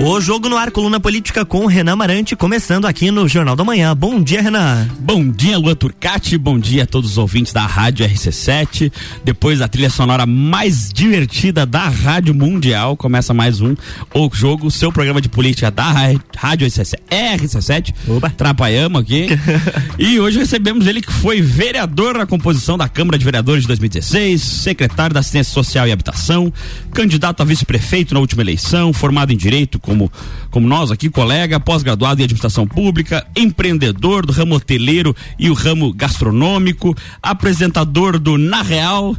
O Jogo no Ar, coluna política com Renan Marante, começando aqui no Jornal da Manhã. Bom dia, Renan. Bom dia, Lua Turcati. Bom dia a todos os ouvintes da Rádio RC7. Depois da trilha sonora mais divertida da Rádio Mundial, começa mais um O Jogo, seu programa de política da Rádio RC7. RC7. Opa. Trapaiamo aqui. e hoje recebemos ele que foi vereador na composição da Câmara de Vereadores de 2016, secretário da Assistência Social e Habitação, candidato a vice-prefeito na última eleição, formado em Direito como, como nós aqui, colega, pós-graduado em administração pública, empreendedor do ramo hoteleiro e o ramo gastronômico, apresentador do Na Real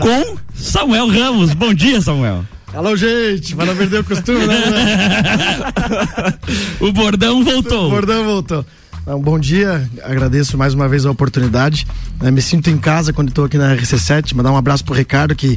com Samuel Ramos. Bom dia, Samuel. Alô, gente, para não perder o costume, né? o bordão voltou. O bordão voltou. Um bom dia, agradeço mais uma vez a oportunidade. Eu me sinto em casa quando estou aqui na RC7. Mandar um abraço pro Ricardo que,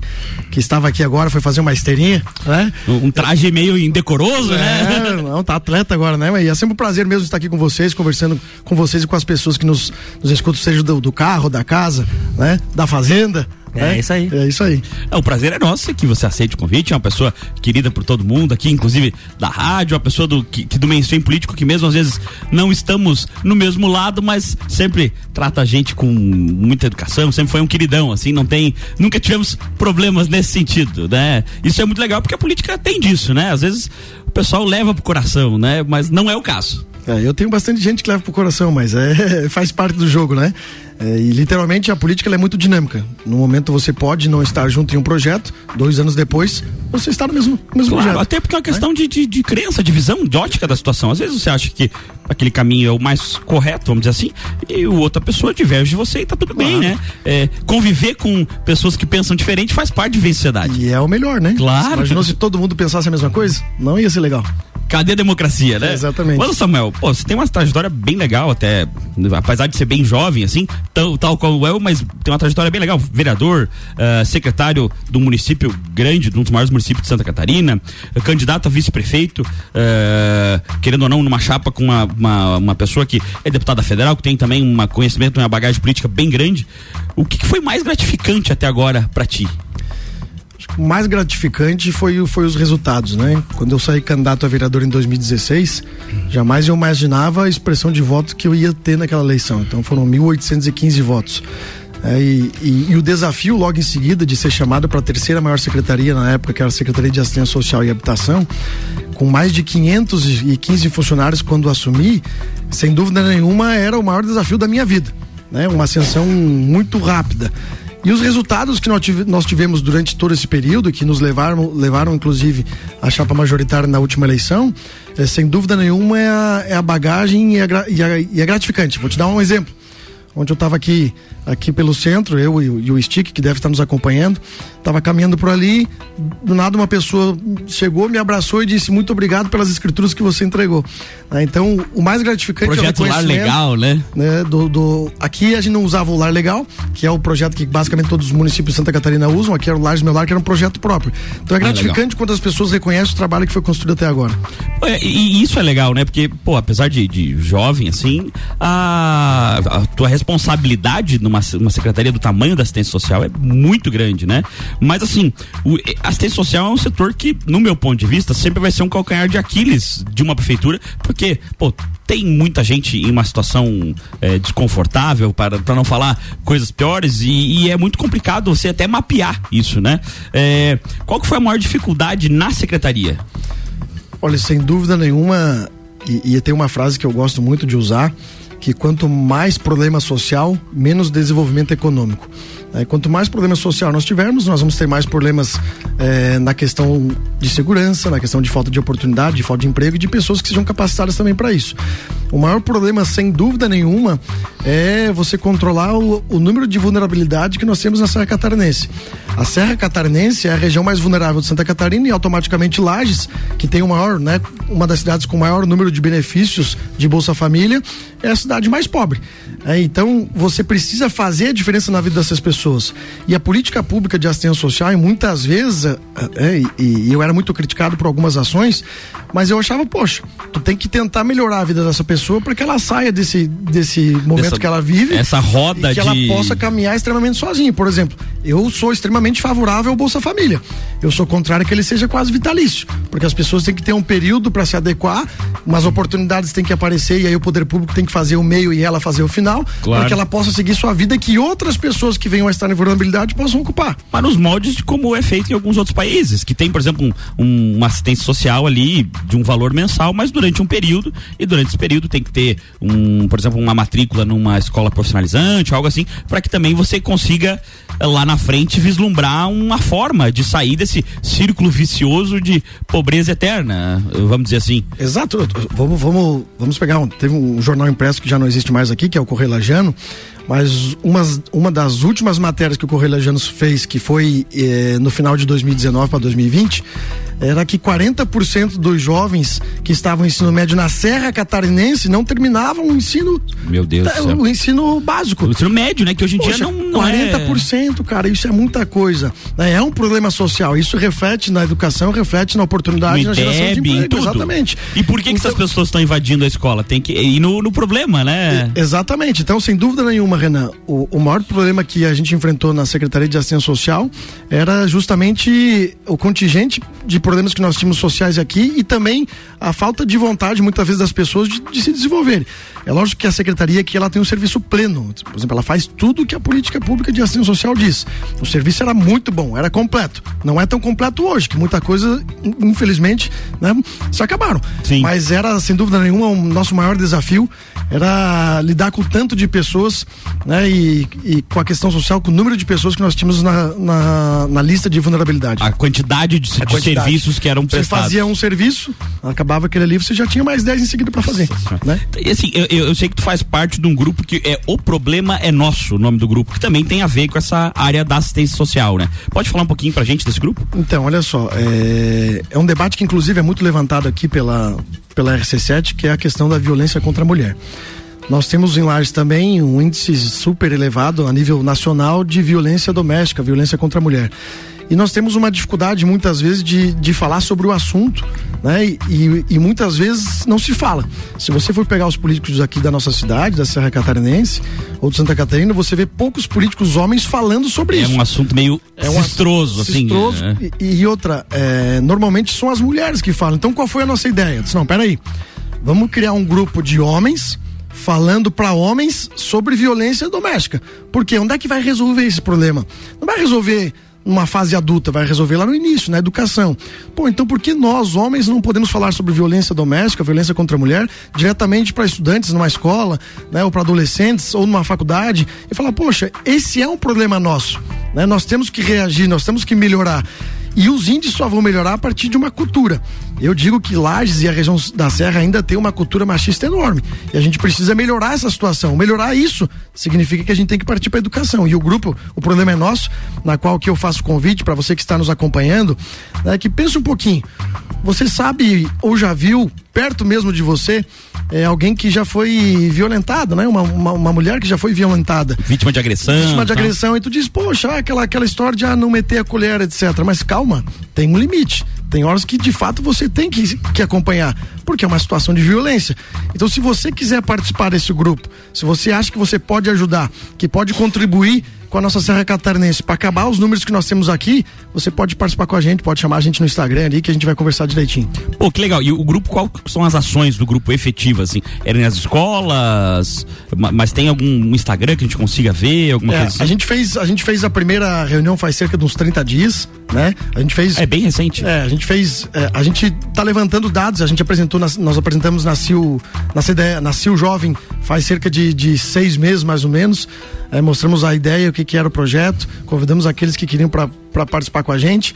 que estava aqui agora, foi fazer uma esteirinha, né? Um traje meio indecoroso, né? é, né? Não, tá atleta agora, né? E é sempre um prazer mesmo estar aqui com vocês, conversando com vocês e com as pessoas que nos, nos escutam, seja do, do carro, da casa, né? Da fazenda. É, é, isso aí. É isso aí. É, o prazer é nosso que você aceite o convite. É uma pessoa querida por todo mundo aqui, inclusive da rádio, uma pessoa do, que, do mainstream político que mesmo às vezes não estamos no mesmo lado, mas sempre trata a gente com muita educação, sempre foi um queridão, assim, não tem, nunca tivemos problemas nesse sentido, né? Isso é muito legal porque a política tem disso, né? Às vezes o pessoal leva pro coração, né? Mas não é o caso. É, eu tenho bastante gente que leva pro coração, mas é, faz parte do jogo, né? É, e literalmente a política é muito dinâmica. No momento você pode não estar junto em um projeto, dois anos depois você está no mesmo, mesmo claro, projeto. Até porque é uma questão é? de, de, de, crença, de visão, de ótica da situação. Às vezes você acha que aquele caminho é o mais correto, vamos dizer assim, e outra pessoa diverge de você e tá tudo claro. bem, né? É, conviver com pessoas que pensam diferente faz parte de sociedade. E é o melhor, né? Claro. Você imaginou se todo mundo pensasse a mesma coisa? Não ia ser legal. Cadê a democracia, né? É, exatamente. Mas, Samuel, pô, você tem uma trajetória bem legal, até, apesar de ser bem jovem, assim, tal, tal como eu, mas tem uma trajetória bem legal. Vereador, uh, secretário do município grande, de um dos maiores municípios de Santa Catarina, uh, candidato a vice-prefeito, uh, querendo ou não, numa chapa com uma, uma, uma, pessoa que é deputada federal, que tem também um conhecimento, uma bagagem política bem grande. O que, que foi mais gratificante até agora para ti? Mais gratificante foi, foi os resultados, né? Quando eu saí candidato a vereador em 2016, jamais eu imaginava a expressão de votos que eu ia ter naquela eleição. Então foram 1.815 votos. É, e, e, e, o desafio logo em seguida de ser chamado para a terceira maior secretaria na época, que era a Secretaria de Assistência Social e Habitação, com mais de 515 funcionários quando assumi, sem dúvida nenhuma era o maior desafio da minha vida. Né? Uma ascensão muito rápida. E os resultados que nós tivemos durante todo esse período, que nos levaram, levaram inclusive a chapa majoritária na última eleição, é, sem dúvida nenhuma é a, é a bagagem e a, e, a gratificante. Vou te dar um exemplo. Onde eu estava aqui aqui pelo centro, eu e, e o Stick, que deve estar nos acompanhando, estava caminhando por ali, do nada uma pessoa chegou, me abraçou e disse muito obrigado pelas escrituras que você entregou. Ah, então, o mais gratificante projeto é o lar legal, né? né do, do, aqui a gente não usava o lar legal, que é o projeto que basicamente todos os municípios de Santa Catarina usam, aqui era o Lar Meu Lar, que era um projeto próprio. Então é ah, gratificante ah, quando as pessoas reconhecem o trabalho que foi construído até agora. É, e isso é legal, né? Porque, pô, apesar de, de jovem, assim, a, a tua responsabilidade numa uma, uma secretaria do tamanho da assistência social é muito grande, né? Mas assim, o, a assistência social é um setor que, no meu ponto de vista, sempre vai ser um calcanhar de Aquiles de uma prefeitura, porque, pô, tem muita gente em uma situação é, desconfortável, para, para não falar coisas piores, e, e, é muito complicado você até mapear isso, né? É, qual que foi a maior dificuldade na secretaria? Olha, sem dúvida nenhuma, e, e tem uma frase que eu gosto muito de usar, que quanto mais problema social, menos desenvolvimento econômico. É, quanto mais problema social nós tivermos, nós vamos ter mais problemas é, na questão de segurança, na questão de falta de oportunidade, de falta de emprego e de pessoas que sejam capacitadas também para isso. O maior problema, sem dúvida nenhuma, é você controlar o, o, número de vulnerabilidade que nós temos na Serra Catarinense. A Serra Catarinense é a região mais vulnerável de Santa Catarina e automaticamente Lages, que tem o maior, né, uma das cidades com maior número de benefícios de Bolsa Família, é a cidade mais pobre. É, então, você precisa fazer a diferença na vida dessas pessoas. E a política pública de assistência social, muitas vezes, é, e, e, eu era muito criticado por algumas ações, mas eu achava, poxa, tu tem que tentar melhorar a vida dessa pessoa para que ela saia desse, desse momento Dessa, que ela vive. Essa roda e que de... ela possa caminhar extremamente sozinha. Por exemplo, Eu sou extremamente favorável ao Bolsa Família. Eu sou contrário a que ele seja quase vitalício, porque as pessoas têm que ter um período para se adequar, umas oportunidades têm que aparecer e aí o poder público tem que fazer o meio e ela fazer o final, claro. para que ela possa seguir sua vida e que outras pessoas que venham a estar em vulnerabilidade possam ocupar. Para os moldes de como é feito em alguns outros países, que tem, por exemplo, um, um, uma assistência social ali de um valor mensal, mas durante um período, e durante esse período tem que ter um, por exemplo, uma matrícula numa escola profissionalizante, algo assim, para que também você consiga lá na frente vislumbrar uma forma de sair desse círculo vicioso de pobreza eterna, vamos dizer assim. Exato. Vamos, vamos, vamos pegar um, teve um jornal impresso que já não existe mais aqui, que é o Correio Lajano, mas uma, uma das últimas matérias que o Correio Lajano fez, que foi eh, no final de 2019 para 2020, era que 40% dos jovens que estavam no ensino médio na Serra Catarinense não terminavam o ensino. Meu Deus da, O ensino básico. O ensino médio, né? Que hoje em Poxa, dia não, não 40%, é... cara, isso é muita coisa. Né? É um problema social. Isso reflete na educação, reflete na oportunidade, no na geração IDEB, de emprego. Exatamente. E por que, então, que essas então pessoas estão invadindo a escola? Tem que ir no, no problema, né? Exatamente. Então, sem dúvida nenhuma, Renan, o, o maior problema que a gente enfrentou na Secretaria de Assistência Social era justamente o contingente de problemas que nós tínhamos sociais aqui e também a falta de vontade, muitas vezes, das pessoas de, de se desenvolverem. É lógico que a secretaria aqui ela tem um serviço pleno. Por exemplo, ela faz tudo que a política pública de assistência social diz. O serviço era muito bom, era completo. Não é tão completo hoje, que muita coisa, infelizmente, né, se acabaram. Sim. Mas era, sem dúvida nenhuma, o nosso maior desafio era lidar com tanto de pessoas, né, e, e com a questão social, com o número de pessoas que nós tínhamos na, na, na lista de vulnerabilidade. A quantidade de, a de quantidade. serviços que eram prestados. Você fazia um serviço, acabava aquele ali, você já tinha mais 10 em seguida para fazer. Né? E assim, eu, eu, sei que tu faz parte de um grupo que é O Problema é Nosso, o nome do grupo, que também tem a ver com essa área da assistência social, né? Pode falar um pouquinho pra gente desse grupo? Então, olha só, é, é um debate que inclusive é muito levantado aqui pela, pela RC7, que é a questão da violência contra a mulher. Nós temos em Lages também um índice super elevado a nível nacional de violência doméstica, violência contra a mulher. E nós temos uma dificuldade muitas vezes de, de falar sobre o assunto, né? E, e, e, muitas vezes não se fala. Se você for pegar os políticos aqui da nossa cidade, da Serra Catarinense ou de Santa Catarina, você vê poucos políticos homens falando sobre é isso. É um assunto meio é um cistroso, assim. Cistroso, é. e, e, outra, é, normalmente são as mulheres que falam. Então qual foi a nossa ideia? Eu disse, não, peraí, vamos criar um grupo de homens falando para homens sobre violência doméstica. Porque onde é que vai resolver esse problema? Não vai resolver numa fase adulta, vai resolver lá no início, na educação. Pô, então por que nós, homens, não podemos falar sobre violência doméstica, violência contra a mulher, diretamente para estudantes numa escola, né, ou para adolescentes, ou numa faculdade, e falar, poxa, esse é um problema nosso, né? Nós temos que reagir, nós temos que melhorar. E os índios só vão melhorar a partir de uma cultura. Eu digo que Lages e a região da Serra ainda tem uma cultura machista enorme. E a gente precisa melhorar essa situação. Melhorar isso significa que a gente tem que partir para educação. E o grupo, o problema é nosso, na qual que eu faço convite para você que está nos acompanhando, é que pense um pouquinho. Você sabe ou já viu perto mesmo de você é, alguém que já foi violentada, né? Uma, uma, uma, mulher que já foi violentada. Vítima de agressão. Vítima de tá. agressão. E tu diz, poxa, aquela, aquela história de ah, não meter a colher, etc. Mas calma, tem um limite. Tem horas que de fato você tem que, que acompanhar, porque é uma situação de violência. Então, se você quiser participar desse grupo, se você acha que você pode ajudar, que pode contribuir com a nossa Serra Catarinense. Para acabar os números que nós temos aqui, você pode participar com a gente, pode chamar a gente no Instagram ali que a gente vai conversar direitinho. Pô, que legal. E o grupo, qual são as ações do grupo efetivas, assim? Eram nas escolas, mas tem algum Instagram que a gente consiga ver, alguma é, coisa assim? A gente, fez, a gente fez a primeira reunião faz cerca de uns 30 dias, né? A gente fez... É bem recente. É, a gente fez... É, a gente tá levantando dados, a gente apresentou, nas, nós apresentamos na CIL, na CDE, na CIL Jovem faz cerca de, de seis meses, mais ou menos. É, mostramos a ideia, o que, que era o projeto, convidamos aqueles que queriam para participar com a gente.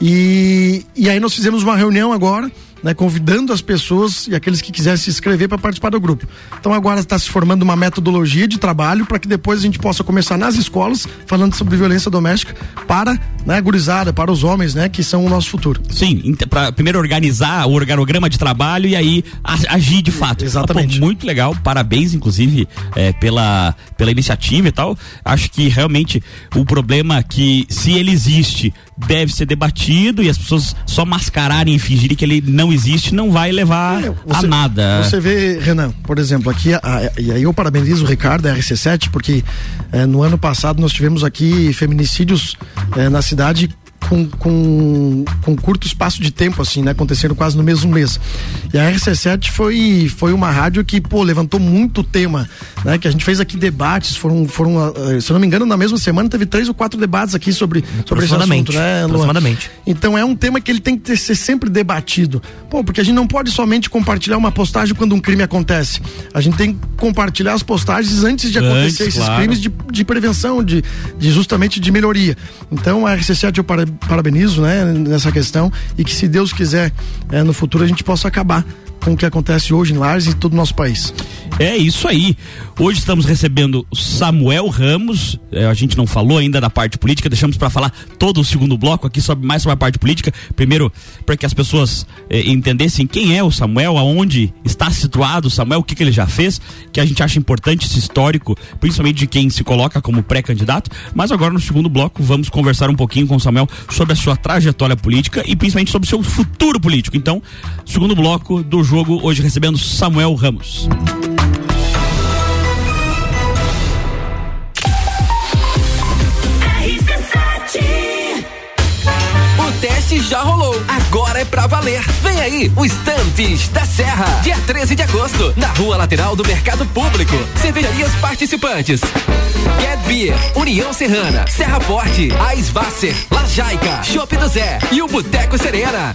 E, e aí nós fizemos uma reunião agora né, convidando as pessoas e aqueles que quisessem se inscrever para participar do grupo. Então agora está se formando uma metodologia de trabalho para que depois a gente possa começar nas escolas falando sobre violência doméstica para né, a gurizada, para os homens, né, que são o nosso futuro. Sim, para primeiro organizar o organograma de trabalho e aí agir de fato. Exatamente. Ah, pô, muito legal, parabéns inclusive é, pela, pela iniciativa e tal. Acho que realmente o problema que se ele existe deve ser debatido e as pessoas só mascararem e fingirem que ele não existe existe não vai levar é, você, a nada. Você vê, Renan, por exemplo, aqui, a, a, e aí eu parabenizo o Ricardo da RC7, porque é, no ano passado nós tivemos aqui feminicídios é, na cidade com, com, com curto espaço de tempo, assim, né? Acontecendo quase no mesmo mês. E a RC7 foi, foi uma rádio que, pô, levantou muito tema, né? Que a gente fez aqui debates, foram, foram uh, se eu não me engano, na mesma semana teve três ou quatro debates aqui sobre, sobre esse assunto, né, Aproximadamente. Então é um tema que ele tem que ser sempre debatido. Pô, porque a gente não pode somente compartilhar uma postagem quando um crime acontece. A gente tem que compartilhar as postagens antes de acontecer antes, esses claro. crimes de, de prevenção, de, de justamente de melhoria. Então a RC7 eu para, parabenizo né, nessa questão e que se Deus quiser é, no futuro a gente possa acabar com o que acontece hoje em Lares e todo o nosso país. É isso aí. Hoje estamos recebendo Samuel Ramos. É, a gente não falou ainda da parte política, deixamos para falar todo o segundo bloco aqui sobre mais sobre a parte política. Primeiro, para que as pessoas é, entendessem quem é o Samuel, aonde está situado o Samuel, o que, que ele já fez, que a gente acha importante esse histórico, principalmente de quem se coloca como pré-candidato. Mas agora no segundo bloco vamos conversar um pouquinho com o Samuel sobre a sua trajetória política e principalmente sobre o seu futuro político. Então, segundo bloco do jogo jogo, hoje recebendo Samuel Ramos. Teste já rolou, agora é pra valer. Vem aí, o Estantes da Serra, dia 13 de agosto, na rua lateral do Mercado Público. Cervejarias participantes. Get Beer, União Serrana, Serra Forte, Aisvasser, Lajaica, Chopp do Zé e o Boteco Serena.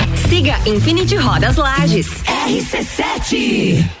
Siga Infinity Rodas Lages. RC7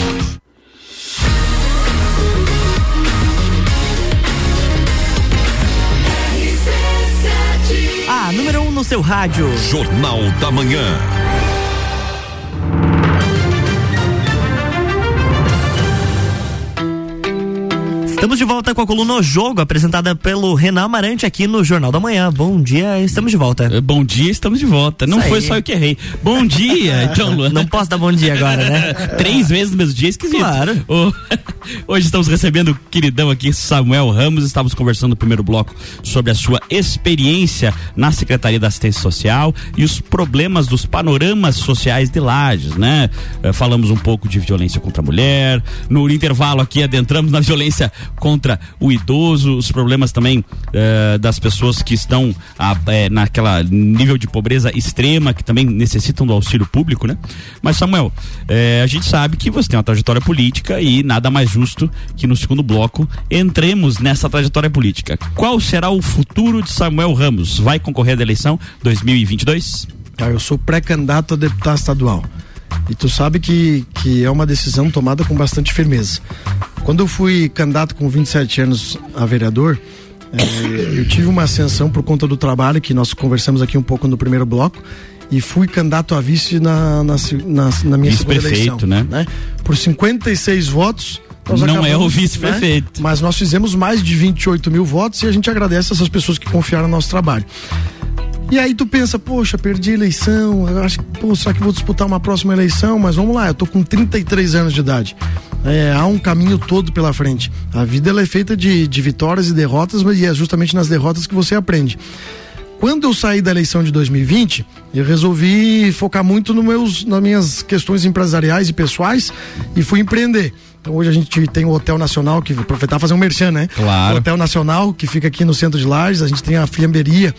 No seu rádio. Jornal da Manhã. Estamos de volta com a coluna O Jogo, apresentada pelo Renan Amarante aqui no Jornal da Manhã. Bom dia, estamos de volta. Eh, bom dia, estamos de volta. Não foi só eu que errei. Bom dia, John Luan. Não posso dar bom dia agora, né? Três vezes no mesmo dia, esquisito. Claro. Hoje estamos recebendo o queridão aqui, Samuel Ramos. Estávamos conversando no primeiro bloco sobre a sua experiência na Secretaria da Assistência Social e os problemas dos panoramas sociais de Lages, né? Eh, falamos um pouco de violência contra a mulher. No intervalo aqui adentramos na violência contra o idoso, os problemas também eh, das pessoas que estão a, eh, naquela nível de pobreza extrema, que também necessitam do auxílio público, né? Mas Samuel, eh, a gente sabe que você tem uma trajetória política e nada mais justo que no segundo bloco entremos nessa trajetória política. Qual será o futuro de Samuel Ramos? Vai concorrer à eleição 2022? Tá, eu sou pré-candidato a deputado estadual. E tu sabe que, que é uma decisão tomada com bastante firmeza. Quando eu fui candidato com 27 anos a vereador, eh, eu tive uma ascensão por conta do trabalho que nós conversamos aqui um pouco no primeiro bloco e fui candidato a vice na, na, na, na minha segunda eleição. né? né? Por 56 votos. nós Não é acabamos, o vice-prefeito. né? Mas nós fizemos mais de 28 mil votos e a gente agradece essas pessoas que confiaram no nosso trabalho. E aí tu pensa, poxa, perdi a eleição, acho que, pô, será que vou disputar uma próxima eleição? Mas vamos lá, eu tô com 33 anos de idade. É, há um caminho todo pela frente. A vida ela é feita de, de vitórias e derrotas, mas é justamente nas derrotas que você aprende. Quando eu saí da eleição de 2020, eu resolvi focar muito no meus, nas minhas questões empresariais e pessoais e fui empreender. Então hoje a gente tem o Hotel Nacional, que aproveitar e fazer um merchan, né? Claro. O Hotel Nacional, que fica aqui no centro de Lages, a gente tem a fiambreria,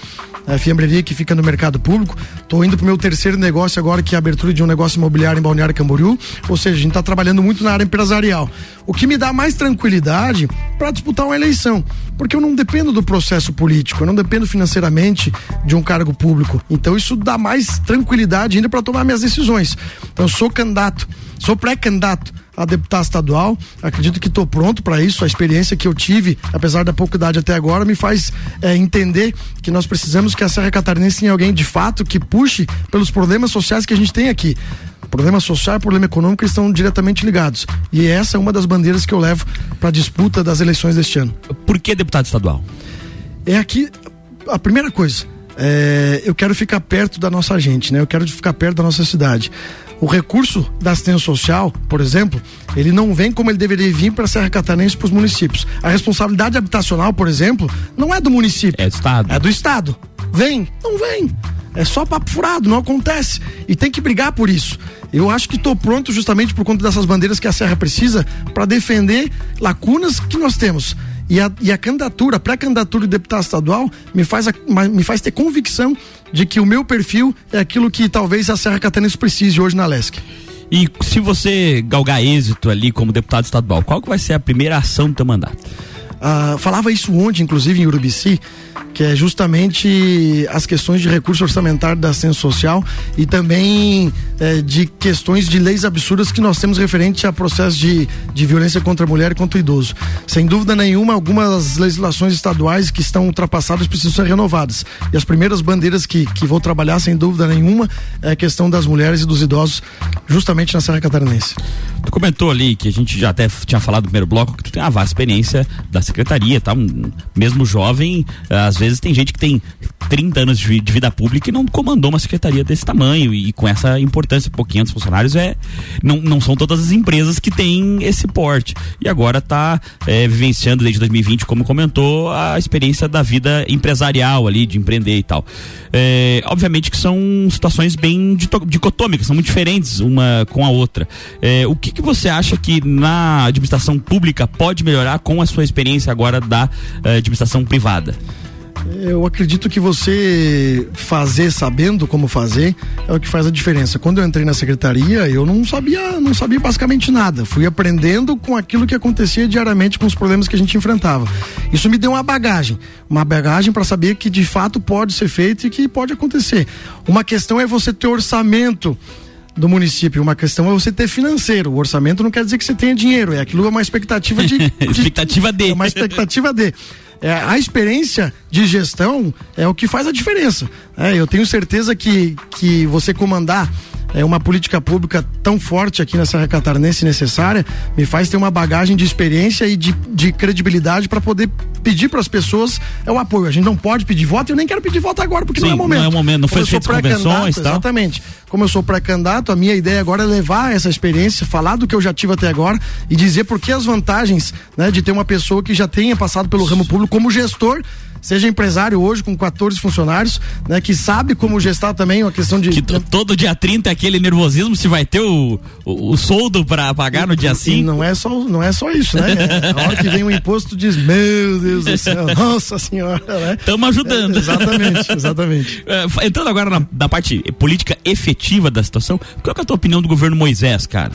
a fiambreria que fica no mercado público. Tô indo pro meu terceiro negócio agora, que é a abertura de um negócio imobiliário em Balneário Camboriú. Ou seja, a gente tá trabalhando muito na área empresarial. O que me dá mais tranquilidade para disputar uma eleição. Porque eu não dependo do processo político, eu não dependo financeiramente de um cargo público. Então isso dá mais tranquilidade ainda para tomar minhas decisões. Então eu sou candidato, sou pré-candidato a deputado estadual. Acredito que estou pronto para isso. A experiência que eu tive, apesar da pouca idade até agora, me faz é, entender que nós precisamos que a Serra Catarinense tenha alguém de fato que puxe pelos problemas sociais que a gente tem aqui. Problema social e problema econômico estão diretamente ligados. E essa é uma das bandeiras que eu levo para a disputa das eleições deste ano. Por que deputado estadual? É aqui a primeira coisa. é, eu quero ficar perto da nossa gente, né? Eu quero ficar perto da nossa cidade. O recurso da assistência social, por exemplo, ele não vem como ele deveria vir para a Serra Catarinense para os municípios. A responsabilidade habitacional, por exemplo, não é do município. É do estado. É do estado. Vem, não vem. É só papo furado, não acontece. E tem que brigar por isso. Eu acho que estou pronto justamente por conta dessas bandeiras que a Serra precisa para defender lacunas que nós temos. E a, e a candidatura, a pré-candidatura de deputado estadual, me faz, a- me faz ter convicção de que o meu perfil é aquilo que talvez a Serra Catarinense precise hoje na LESC. E se você galgar êxito ali como deputado estadual, qual que vai ser a primeira ação do teu mandato? Ah, falava isso ontem, inclusive, em Urubici, que é justamente as questões de recurso orçamentário da assistência social e também eh, de questões de leis absurdas que nós temos referente a processos de, de violência contra a mulher e contra o idoso. Sem dúvida nenhuma, algumas legislações estaduais que estão ultrapassadas precisam ser renovadas. E as primeiras bandeiras que, que vou trabalhar, sem dúvida nenhuma, é a questão das mulheres e dos idosos, justamente na Serra Catarinense. Tu comentou ali que a gente já até tinha falado no primeiro bloco que tu tem uma vasta experiência da secretaria, tá? Um, mesmo jovem, às vezes tem gente que tem 30 anos de, de vida pública e não comandou uma secretaria desse tamanho e, com essa importância, por 500 funcionários, é não, não são todas as empresas que têm esse porte. E agora tá eh, vivenciando desde 2020, como comentou, a experiência da vida empresarial ali, de empreender e tal. Eh, obviamente que são situações bem dicotômicas, são muito diferentes uma com a outra. Eh, o que, que você acha que na administração pública pode melhorar com a sua experiência agora da eh, administração privada? Eu acredito que você fazer sabendo como fazer é o que faz a diferença. Quando eu entrei na secretaria, eu não sabia, não sabia basicamente nada. Fui aprendendo com aquilo que acontecia diariamente com os problemas que a gente enfrentava. Isso me deu uma bagagem, uma bagagem para saber que de fato pode ser feito e que pode acontecer. Uma questão é você ter orçamento do município, uma questão é você ter financeiro. O orçamento não quer dizer que você tenha dinheiro, é aquilo é uma expectativa de, de Expectativa de. é uma expectativa de. É, a experiência de gestão é o que faz a diferença. É, eu tenho certeza que, que você comandar é, uma política pública tão forte aqui na Serra Catarinense necessária me faz ter uma bagagem de experiência e de, de credibilidade para poder pedir para as pessoas é o apoio. A gente não pode pedir voto e eu nem quero pedir voto agora porque Sim, não é o momento. não é o momento, não foi feito convenções tal. Exatamente. Como eu sou pré-candidato, a minha ideia agora é levar essa experiência, falar do que eu já tive até agora e dizer por que as vantagens né, de ter uma pessoa que já tenha passado pelo ramo público como gestor seja empresário hoje com 14 funcionários, né, que sabe como gestar também uma questão de. Que todo dia 30 é aquele nervosismo se vai ter o, o, o soldo para pagar no dia 5. Não é só, não é só isso, né? A hora que vem o imposto, diz: Meu Deus do céu, nossa senhora, né? Estamos ajudando. É, exatamente, exatamente. É, entrando agora na, na, parte política efetiva da situação, qual é a tua opinião do governo Moisés, cara?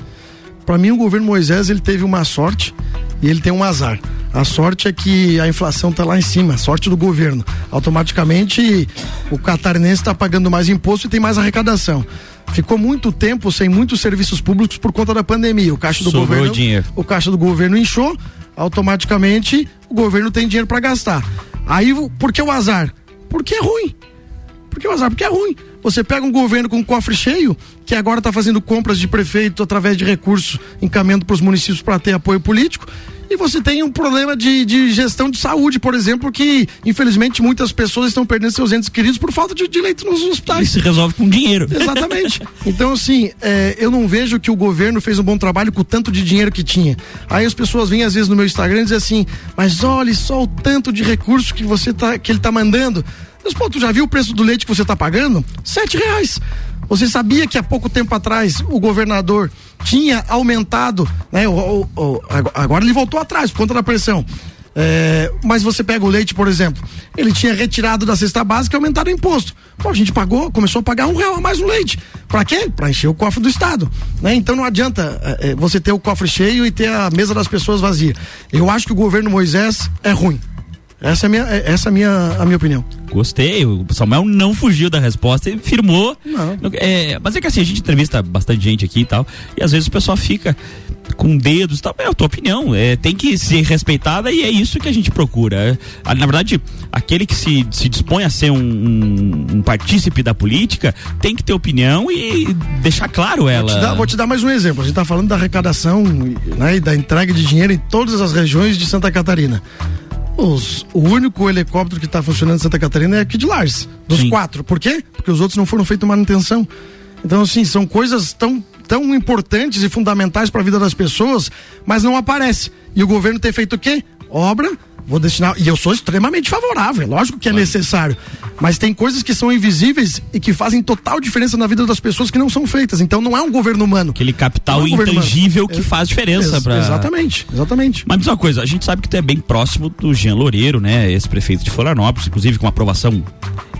Para mim, o governo Moisés ele teve uma sorte e ele tem um azar. A sorte é que a inflação está lá em cima, a sorte do governo. Automaticamente o catarinense está pagando mais imposto e tem mais arrecadação. Ficou muito tempo sem muitos serviços públicos por conta da pandemia. O caixa do Sobrou governo, dinheiro. o caixa do governo inchou, automaticamente o governo tem dinheiro para gastar. Aí, por que o azar? Porque é ruim. Por que o azar? Porque é ruim. Você pega um governo com um cofre cheio, que agora está fazendo compras de prefeito através de recursos, encaminhando para os municípios para ter apoio político. E você tem um problema de, de, gestão de saúde, por exemplo, que infelizmente muitas pessoas estão perdendo seus entes queridos por falta de, de leito nos hospitais. E se resolve com dinheiro. Exatamente. Então, assim, é, eu não vejo que o governo fez um bom trabalho com o tanto de dinheiro que tinha. Aí as pessoas vêm às vezes no meu Instagram e dizem assim, mas olhe só o tanto de recurso que você tá, que ele está mandando. Mas, pô, tu já viu o preço do leite que você está pagando? Sete reais. Você sabia que há pouco tempo atrás o governador tinha aumentado, né? O, o, o, agora ele voltou atrás por conta da pressão. É, mas você pega o leite, por exemplo, ele tinha retirado da cesta básica e aumentado o imposto. Pô, a gente pagou, começou a pagar um real a mais no leite. Pra quê? Pra encher o cofre do Estado. Né? Então não adianta é, você ter o cofre cheio e ter a mesa das pessoas vazia. Eu acho que o governo Moisés é ruim. Essa é a minha, essa é a minha, a minha opinião. Gostei. O Samuel não fugiu da resposta e firmou. Não. É, mas é que assim, a gente entrevista bastante gente aqui e tal. E às vezes o pessoal fica com dedos e tal. É a tua opinião. É, tem que ser respeitada e é isso que a gente procura. É, na verdade, aquele que se, se dispõe a ser um, um, um partícipe da política tem que ter opinião e deixar claro ela. Vou te dar, vou te dar mais um exemplo. A gente está falando da arrecadação né, e da entrega de dinheiro em todas as regiões de Santa Catarina. Os, o único helicóptero que está funcionando em Santa Catarina é aqui de Lages, dos Sim. quatro. Por quê? Porque os outros não foram feitos manutenção. Então, assim, são coisas tão, tão importantes e fundamentais para a vida das pessoas, mas não aparece. E o governo tem feito o quê? Obra vou destinar. E eu sou extremamente favorável, é lógico que é necessário. Mas tem coisas que são invisíveis e que fazem total diferença na vida das pessoas que não são feitas. Então não é um governo humano. Aquele capital é um intangível que é, faz diferença. Ex pra... Exatamente, exatamente. Mas uma coisa, a gente sabe que tu é bem próximo do Jean Loureiro, né? Esse prefeito de Florianópolis, inclusive com uma aprovação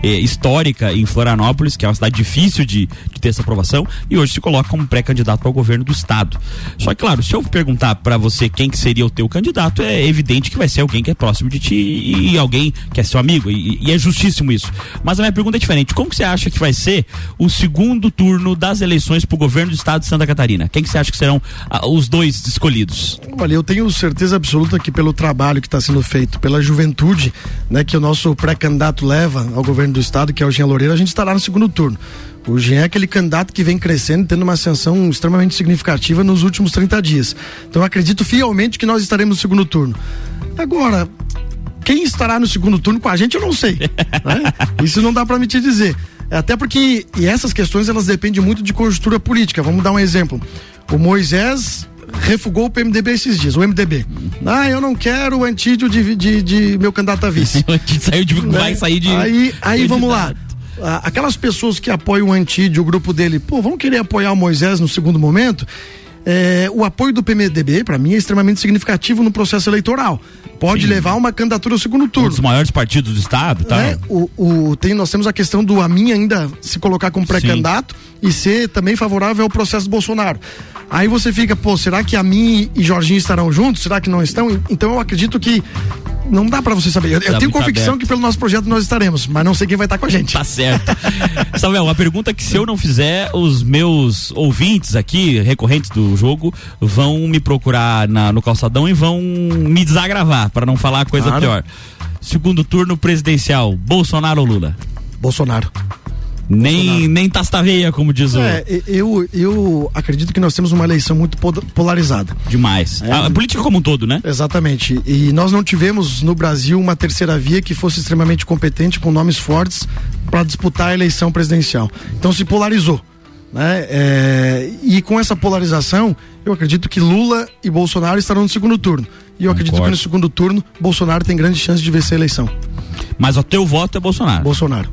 é, histórica em Florianópolis, que é uma cidade difícil de, de ter essa aprovação, e hoje se coloca como pré-candidato ao governo do estado. Só que, claro, se eu perguntar para você quem que seria o teu candidato, é evidente que vai ser alguém que é próximo de ti e, e alguém que é seu amigo, e, e, é justíssimo isso. Mas a minha pergunta é diferente. Como que você acha que vai ser o segundo turno das eleições para o governo do estado de Santa Catarina? Quem que você acha que serão ah, os dois escolhidos? Olha, eu tenho certeza absoluta que pelo trabalho que está sendo feito, pela juventude, né, que o nosso pré-candidato leva ao governo do estado, que é o Jean Loureiro, a gente estará no segundo turno. O Jean é aquele candidato que vem crescendo, tendo uma ascensão extremamente significativa nos últimos 30 dias. Então acredito fielmente que nós estaremos no segundo turno. Agora, quem estará no segundo turno com a gente, eu não sei. Né? Isso não dá para me te dizer. Até porque e essas questões elas dependem muito de conjuntura política. Vamos dar um exemplo. O Moisés refugou o PMDB esses dias, o MDB. Ah, eu não quero o antídio de, de, de meu candidato a vice. saiu de, né? Vai sair de. Aí, aí vamos lá. Aquelas pessoas que apoiam o Antídio, o grupo dele, pô, vão querer apoiar o Moisés no segundo momento? É, o apoio do PMDB, para mim, é extremamente significativo no processo eleitoral. Pode Sim. levar uma candidatura ao segundo turno. Um dos maiores partidos do Estado, tá? É, o, o, tem, nós temos a questão do Amin ainda se colocar como pré-candidato e ser também favorável ao processo Bolsonaro. Aí você fica, pô, será que a mim e Jorginho estarão juntos? Será que não estão? Então eu acredito que não dá para você saber. Eu, eu tá tenho convicção aberto. que pelo nosso projeto nós estaremos, mas não sei quem vai estar com a gente. Tá certo. Samuel, uma pergunta que se eu não fizer, os meus ouvintes aqui, recorrentes do jogo, vão me procurar na, no calçadão e vão me desagravar, para não falar coisa claro. pior. Segundo turno presidencial, Bolsonaro ou Lula? Bolsonaro. Nem, nem tastaveia, como diz o. É, eu, eu acredito que nós temos uma eleição muito polarizada. Demais. É, a política como um todo, né? Exatamente. E nós não tivemos no Brasil uma terceira via que fosse extremamente competente, com nomes fortes, para disputar a eleição presidencial. Então se polarizou. Né? É, e com essa polarização, eu acredito que Lula e Bolsonaro estarão no segundo turno. E eu Concordo. acredito que no segundo turno, Bolsonaro tem grande chance de vencer a eleição. Mas o teu voto é Bolsonaro. Bolsonaro.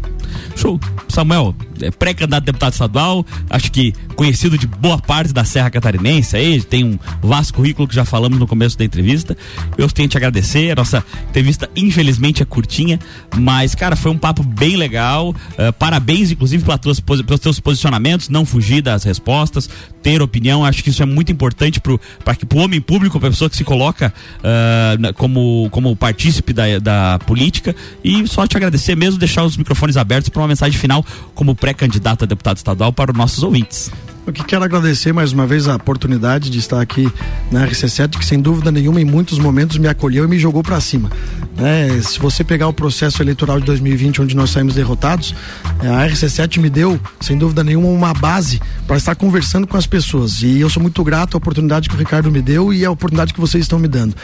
Show. Samuel, é pré-candidato a deputado estadual, acho que conhecido de boa parte da Serra Catarinense aí, tem um vasto currículo que já falamos no começo da entrevista. Eu tenho que te agradecer, a nossa entrevista infelizmente é curtinha, mas cara, foi um papo bem legal. Uh, parabéns inclusive pelas tuas, pelos teus posicionamentos, não fugir das respostas, ter opinião, acho que isso é muito importante para que o homem público, para a pessoa que se coloca uh, como, como partícipe da, da política e só te agradecer mesmo, deixar os microfones abertos para uma mensagem final como pré-candidato a deputado estadual para os nossos ouvintes. Eu que quero agradecer mais uma vez a oportunidade de estar aqui na RC7, que sem dúvida nenhuma em muitos momentos me acolheu e me jogou para cima. É, se você pegar o processo eleitoral de 2020, onde nós saímos derrotados, é, a RC7 me deu, sem dúvida nenhuma, uma base para estar conversando com as pessoas. E eu sou muito grato à oportunidade que o Ricardo me deu e à oportunidade que vocês estão me dando.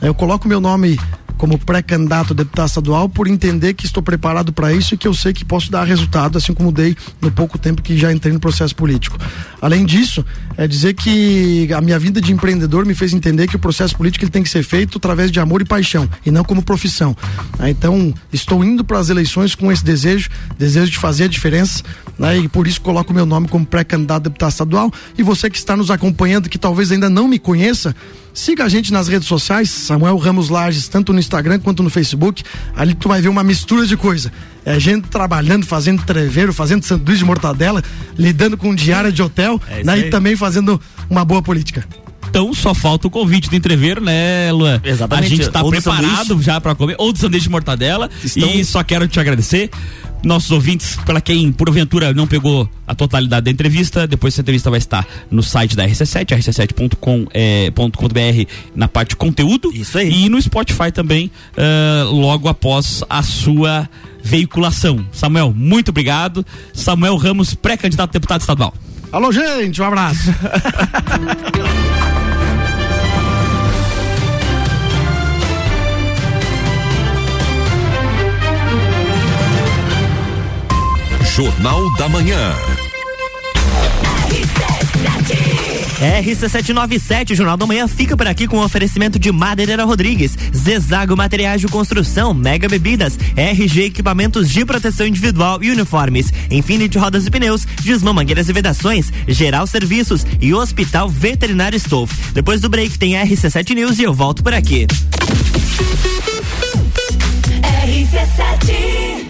É, eu coloco meu nome como pré-candidato a deputado estadual por entender que estou preparado para isso e que eu sei que posso dar resultado, assim como dei no pouco tempo que já entrei no processo político. Além disso, é dizer que a minha vida de empreendedor me fez entender que o processo político ele tem que ser feito através de amor e paixão e não como profissão. Né? Então, estou indo para as eleições com esse desejo, desejo de fazer a diferença, né? e por isso coloco meu nome como pré-candidato a deputado estadual. E você que está nos acompanhando, que talvez ainda não me conheça, Siga a gente nas redes sociais, Samuel Ramos Lages, tanto no Instagram quanto no Facebook. Ali tu vai ver uma mistura de coisa. É gente trabalhando, fazendo treveiro, fazendo sanduíche de mortadela, lidando com diária de hotel, é né? e também fazendo uma boa política. Então só falta o convite do entreveiro, né, Luan? Exatamente. A gente está preparado já para comer, ou do sanduíche de mortadela. Estão... E só quero te agradecer nossos ouvintes, para quem porventura não pegou a totalidade da entrevista, depois essa entrevista vai estar no site da RC7, rc7.com.br é, na parte de conteúdo. Isso aí. E no Spotify também, uh, logo após a sua veiculação. Samuel, muito obrigado. Samuel Ramos, pré-candidato a deputado estadual. Alô, gente, um abraço. Jornal da Manhã. RC797, Jornal da Manhã, fica por aqui com o oferecimento de Madeira Rodrigues, Zezago Materiais de Construção, Mega Bebidas, RG Equipamentos de Proteção Individual e Uniformes, Infinity Rodas e Pneus, Desmã Mangueiras e Vedações, Geral Serviços e Hospital Veterinário Stolf. Depois do break tem RC7 News e eu volto por aqui. RC7